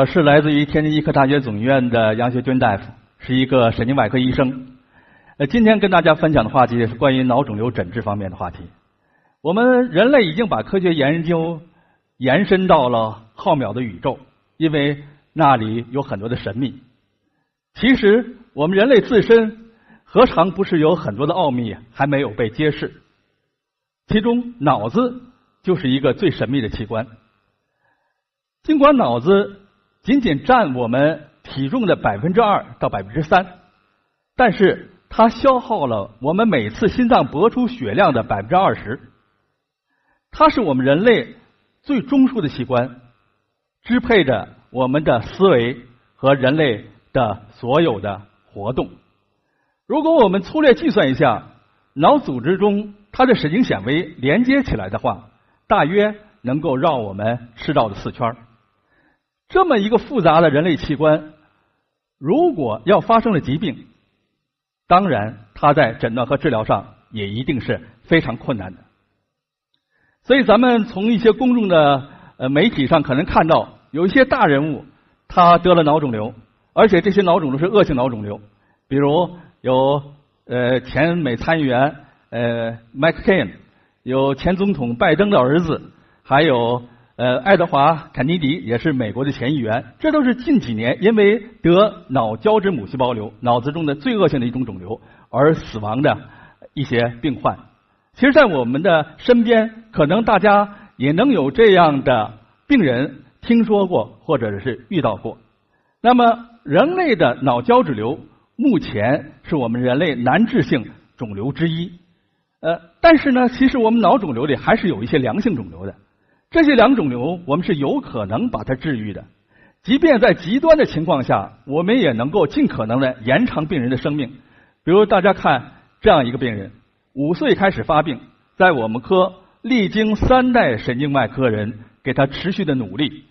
我是来自于天津医科大学总医院的杨学军大夫，是一个神经外科医生。呃，今天跟大家分享的话题是关于脑肿瘤诊治方面的话题。我们人类已经把科学研究延伸到了浩渺的宇宙，因为那里有很多的神秘。其实我们人类自身何尝不是有很多的奥秘还没有被揭示？其中脑子就是一个最神秘的器官。尽管脑子仅仅占我们体重的百分之二到百分之三，但是它消耗了我们每次心脏搏出血量的百分之二十。它是我们人类最中枢的器官，支配着我们的思维和人类的所有的活动。如果我们粗略计算一下，脑组织中它的神经纤维连接起来的话，大约能够绕我们赤道的四圈。这么一个复杂的人类器官，如果要发生了疾病，当然它在诊断和治疗上也一定是非常困难的。所以，咱们从一些公众的呃媒体上可能看到，有一些大人物他得了脑肿瘤，而且这些脑肿瘤是恶性脑肿瘤，比如有呃前美参议员呃麦克凯恩，有前总统拜登的儿子，还有。呃，爱德华·坎尼迪也是美国的前议员，这都是近几年因为得脑胶质母细胞瘤，脑子中的最恶性的一种肿瘤而死亡的一些病患。其实，在我们的身边，可能大家也能有这样的病人听说过，或者是遇到过。那么，人类的脑胶质瘤目前是我们人类难治性肿瘤之一。呃，但是呢，其实我们脑肿瘤里还是有一些良性肿瘤的。这些两肿瘤，我们是有可能把它治愈的。即便在极端的情况下，我们也能够尽可能的延长病人的生命。比如大家看这样一个病人，五岁开始发病，在我们科历经三代神经外科人给他持续的努力，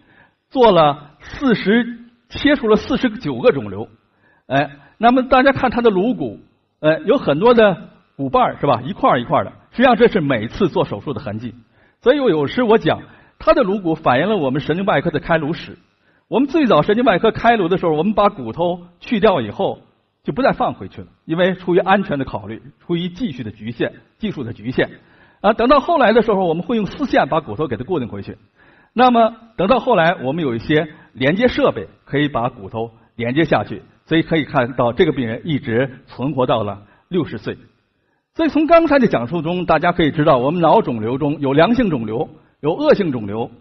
做了四十切除了四十九个肿瘤。哎，那么大家看他的颅骨，呃，有很多的骨瓣是吧？一块一块的，实际上这是每次做手术的痕迹。所以我有时我讲，他的颅骨反映了我们神经外科的开颅史。我们最早神经外科开颅的时候，我们把骨头去掉以后，就不再放回去了，因为出于安全的考虑，出于技术的局限，技术的局限。啊，等到后来的时候，我们会用丝线把骨头给它固定回去。那么等到后来，我们有一些连接设备可以把骨头连接下去，所以可以看到这个病人一直存活到了六十岁。所以从刚才的讲述中，大家可以知道，我们脑肿瘤中有良性肿瘤，有恶性肿瘤，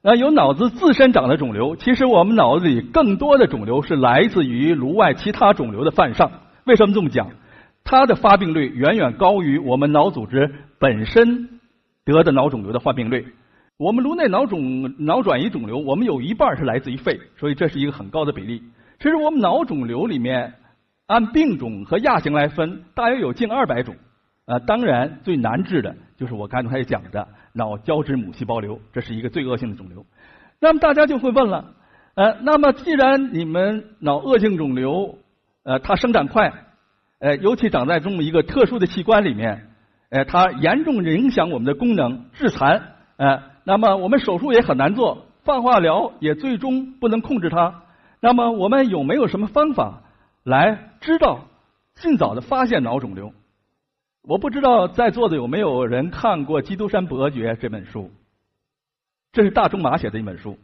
呃，有脑子自身长的肿瘤。其实我们脑子里更多的肿瘤是来自于颅外其他肿瘤的犯上。为什么这么讲？它的发病率远远高于我们脑组织本身得的脑肿瘤的发病率。我们颅内脑肿脑转移肿瘤，我们有一半是来自于肺，所以这是一个很高的比例。其实我们脑肿瘤里面，按病种和亚型来分，大约有近二百种。呃，当然最难治的就是我刚才讲的脑胶质母细胞瘤，这是一个最恶性的肿瘤。那么大家就会问了，呃，那么既然你们脑恶性肿瘤，呃，它生长快，呃，尤其长在这么一个特殊的器官里面，呃，它严重影响我们的功能，致残，呃，那么我们手术也很难做，放化疗也最终不能控制它。那么我们有没有什么方法来知道尽早的发现脑肿瘤？我不知道在座的有没有人看过《基督山伯爵》这本书，这是大仲马写的一本书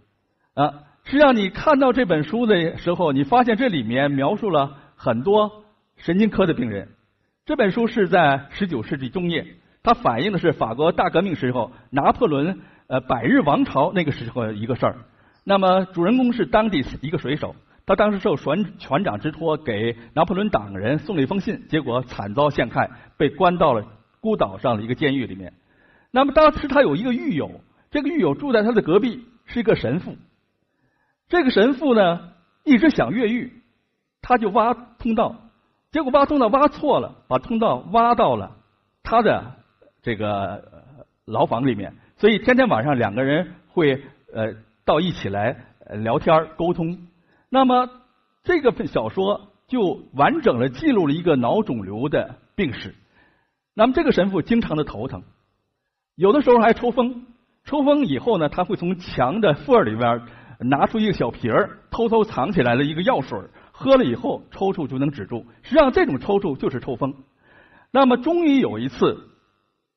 啊。实际上，你看到这本书的时候，你发现这里面描述了很多神经科的病人。这本书是在十九世纪中叶，它反映的是法国大革命时候拿破仑呃百日王朝那个时候一个事儿。那么主人公是当地一个水手。他当时受船船长之托，给拿破仑党人送了一封信，结果惨遭陷害，被关到了孤岛上的一个监狱里面。那么当时他有一个狱友，这个狱友住在他的隔壁，是一个神父。这个神父呢一直想越狱，他就挖通道，结果挖通道挖错了，把通道挖到了他的这个牢房里面。所以天天晚上两个人会呃到一起来聊天沟通。那么这个小说就完整的记录了一个脑肿瘤的病史。那么这个神父经常的头疼，有的时候还抽风。抽风以后呢，他会从墙的缝里边拿出一个小瓶儿，偷偷藏起来了一个药水，喝了以后抽搐就能止住。实际上这种抽搐就是抽风。那么终于有一次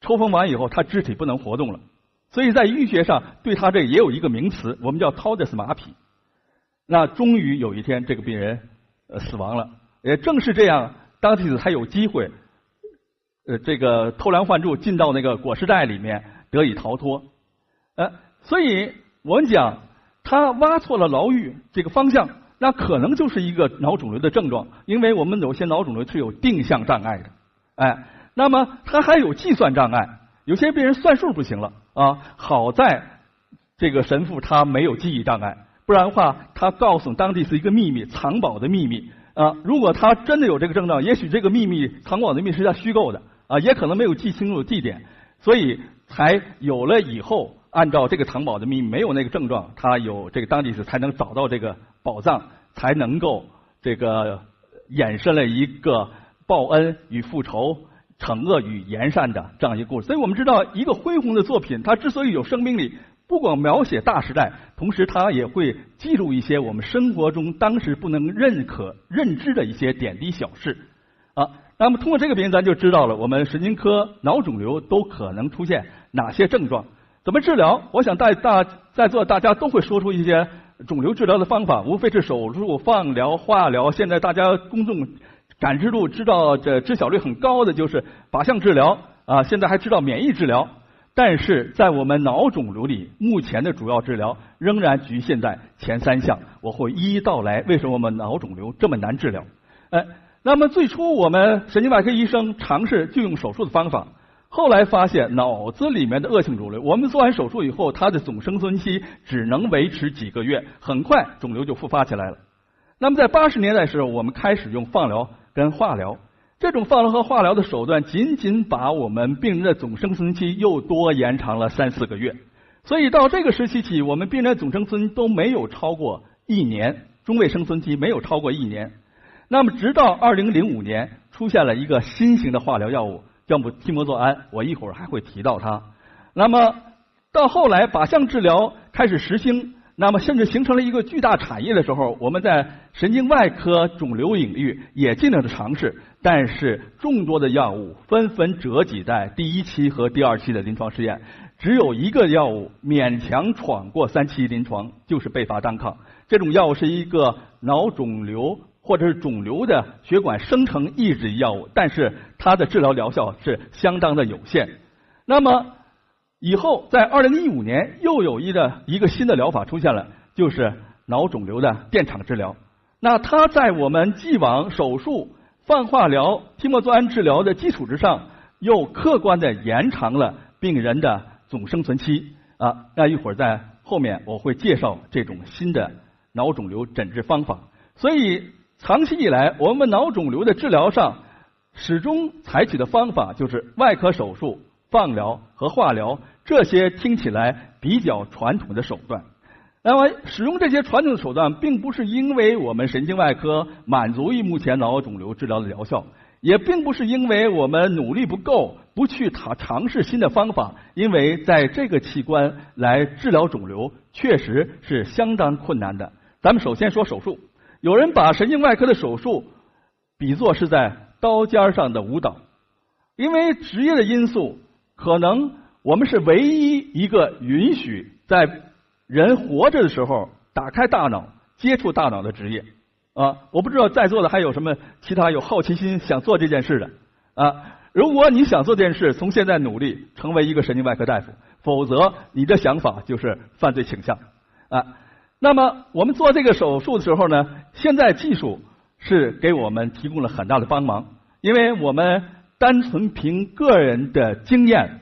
抽风完以后，他肢体不能活动了。所以在医学上对他这也有一个名词，我们叫 t 德斯马匹。那终于有一天，这个病人呃死亡了。也正是这样，当弟子才有机会呃这个偷梁换柱进到那个裹尸袋里面得以逃脱。呃，所以我们讲他挖错了牢狱这个方向，那可能就是一个脑肿瘤的症状，因为我们有些脑肿瘤是有定向障碍的。哎，那么他还有计算障碍，有些病人算数不行了。啊，好在这个神父他没有记忆障碍，不然的话，他告诉当地是一个秘密，藏宝的秘密啊。如果他真的有这个症状，也许这个秘密藏宝的秘密是他虚构的啊，也可能没有记清楚地点，所以才有了以后按照这个藏宝的秘密，没有那个症状，他有这个当地是才能找到这个宝藏，才能够这个衍生了一个报恩与复仇。惩恶与言善的这样一个故事，所以我们知道，一个恢宏的作品，它之所以有生命力，不光描写大时代，同时它也会记录一些我们生活中当时不能认可认知的一些点滴小事啊。那么通过这个病，咱就知道了我们神经科脑肿瘤都可能出现哪些症状，怎么治疗？我想在大在座大家都会说出一些肿瘤治疗的方法，无非是手术、放疗、化疗。现在大家公众。感知度知道这知晓率很高的就是靶向治疗啊，现在还知道免疫治疗，但是在我们脑肿瘤里，目前的主要治疗仍然局限在前三项。我会一一道来，为什么我们脑肿瘤这么难治疗？哎，那么最初我们神经外科医生尝试就用手术的方法，后来发现脑子里面的恶性肿瘤，我们做完手术以后，它的总生存期只能维持几个月，很快肿瘤就复发起来了。那么在八十年代时候，我们开始用放疗。跟化疗，这种放疗和化疗的手段，仅仅把我们病人的总生存期又多延长了三四个月。所以到这个时期起，我们病人总生存都没有超过一年，中位生存期没有超过一年。那么直到二零零五年，出现了一个新型的化疗药物，叫替莫唑胺，我一会儿还会提到它。那么到后来，靶向治疗开始实行。那么，甚至形成了一个巨大产业的时候，我们在神经外科肿瘤领域也尽量的尝试，但是众多的药物纷纷折戟在第一期和第二期的临床试验，只有一个药物勉强闯过三期临床，就是贝伐单抗。这种药物是一个脑肿瘤或者是肿瘤的血管生成抑制药物，但是它的治疗疗效是相当的有限。那么，以后，在二零一五年，又有一个一个新的疗法出现了，就是脑肿瘤的电场治疗。那它在我们既往手术、放化疗、替莫唑胺治疗的基础之上，又客观的延长了病人的总生存期。啊，那一会儿在后面我会介绍这种新的脑肿瘤诊治方法。所以，长期以来，我们脑肿瘤的治疗上始终采取的方法就是外科手术、放疗和化疗。这些听起来比较传统的手段，那么使用这些传统的手段，并不是因为我们神经外科满足于目前脑肿瘤治疗的疗效，也并不是因为我们努力不够，不去尝尝试新的方法，因为在这个器官来治疗肿瘤确实是相当困难的。咱们首先说手术，有人把神经外科的手术比作是在刀尖上的舞蹈，因为职业的因素可能。我们是唯一一个允许在人活着的时候打开大脑、接触大脑的职业啊！我不知道在座的还有什么其他有好奇心想做这件事的啊？如果你想做这件事，从现在努力成为一个神经外科大夫，否则你的想法就是犯罪倾向啊！那么我们做这个手术的时候呢，现在技术是给我们提供了很大的帮忙，因为我们单纯凭个人的经验，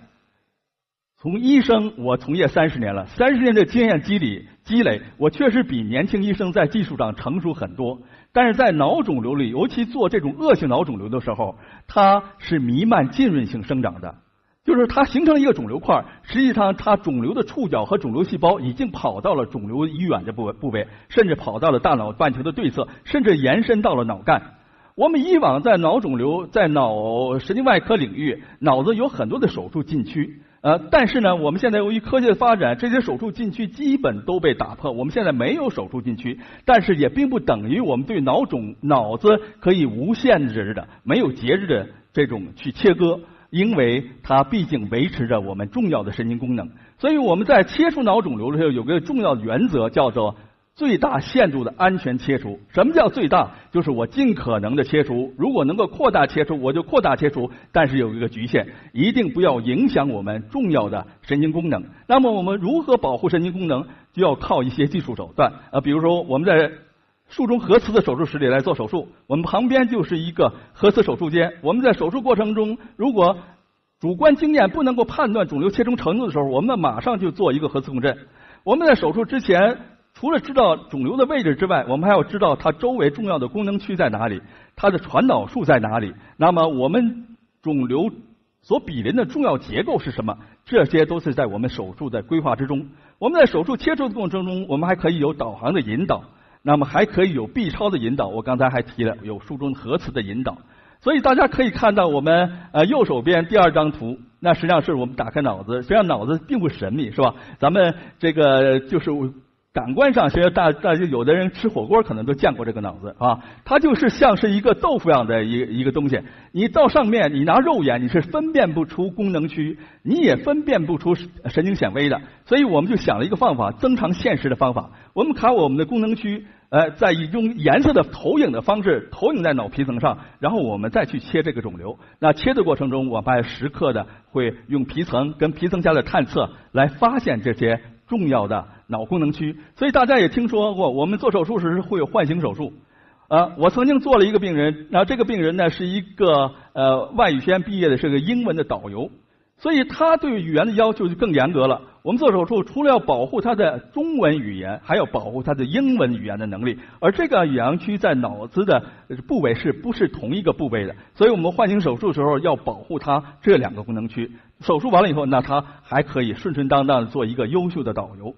从医生我从业三十年了，三十年的经验积累积累，我确实比年轻医生在技术上成熟很多。但是在脑肿瘤里，尤其做这种恶性脑肿瘤的时候，它是弥漫浸润性生长的，就是它形成一个肿瘤块，实际上它肿瘤的触角和肿瘤细胞已经跑到了肿瘤医远的部位部位，甚至跑到了大脑半球的对侧，甚至延伸到了脑干。我们以往在脑肿瘤、在脑神经外科领域，脑子有很多的手术禁区，呃，但是呢，我们现在由于科技的发展，这些手术禁区基本都被打破，我们现在没有手术禁区，但是也并不等于我们对脑肿脑子可以无限制的、没有节制的这种去切割，因为它毕竟维持着我们重要的神经功能，所以我们在切除脑肿瘤的时候，有个重要的原则叫做。最大限度的安全切除，什么叫最大？就是我尽可能的切除，如果能够扩大切除，我就扩大切除，但是有一个局限，一定不要影响我们重要的神经功能。那么我们如何保护神经功能？就要靠一些技术手段啊，比如说我们在术中核磁的手术室里来做手术，我们旁边就是一个核磁手术间。我们在手术过程中，如果主观经验不能够判断肿瘤切除程度的时候，我们马上就做一个核磁共振。我们在手术之前。除了知道肿瘤的位置之外，我们还要知道它周围重要的功能区在哪里，它的传导数在哪里。那么我们肿瘤所比邻的重要结构是什么？这些都是在我们手术的规划之中。我们在手术切除的过程中，我们还可以有导航的引导，那么还可以有 B 超的引导。我刚才还提了有术中核磁的引导。所以大家可以看到我们呃右手边第二张图，那实际上是我们打开脑子。实际上脑子并不神秘，是吧？咱们这个就是。感官上，其实大大家有的人吃火锅可能都见过这个脑子啊，它就是像是一个豆腐样的一一个东西。你到上面，你拿肉眼你是分辨不出功能区，你也分辨不出神经显微的。所以我们就想了一个方法，增强现实的方法。我们卡我们的功能区，呃，在用颜色的投影的方式投影在脑皮层上，然后我们再去切这个肿瘤。那切的过程中，我们还时刻的会用皮层跟皮层下的探测来发现这些。重要的脑功能区，所以大家也听说过，我们做手术时会有唤醒手术。呃，我曾经做了一个病人，然后这个病人呢是一个呃外语学院毕业的，是个英文的导游。所以他对语言的要求就更严格了。我们做手术除了要保护他的中文语言，还要保护他的英文语言的能力。而这个语言区在脑子的部位是不是同一个部位的？所以我们唤醒手术的时候要保护他这两个功能区。手术完了以后，那他还可以顺顺当当的做一个优秀的导游。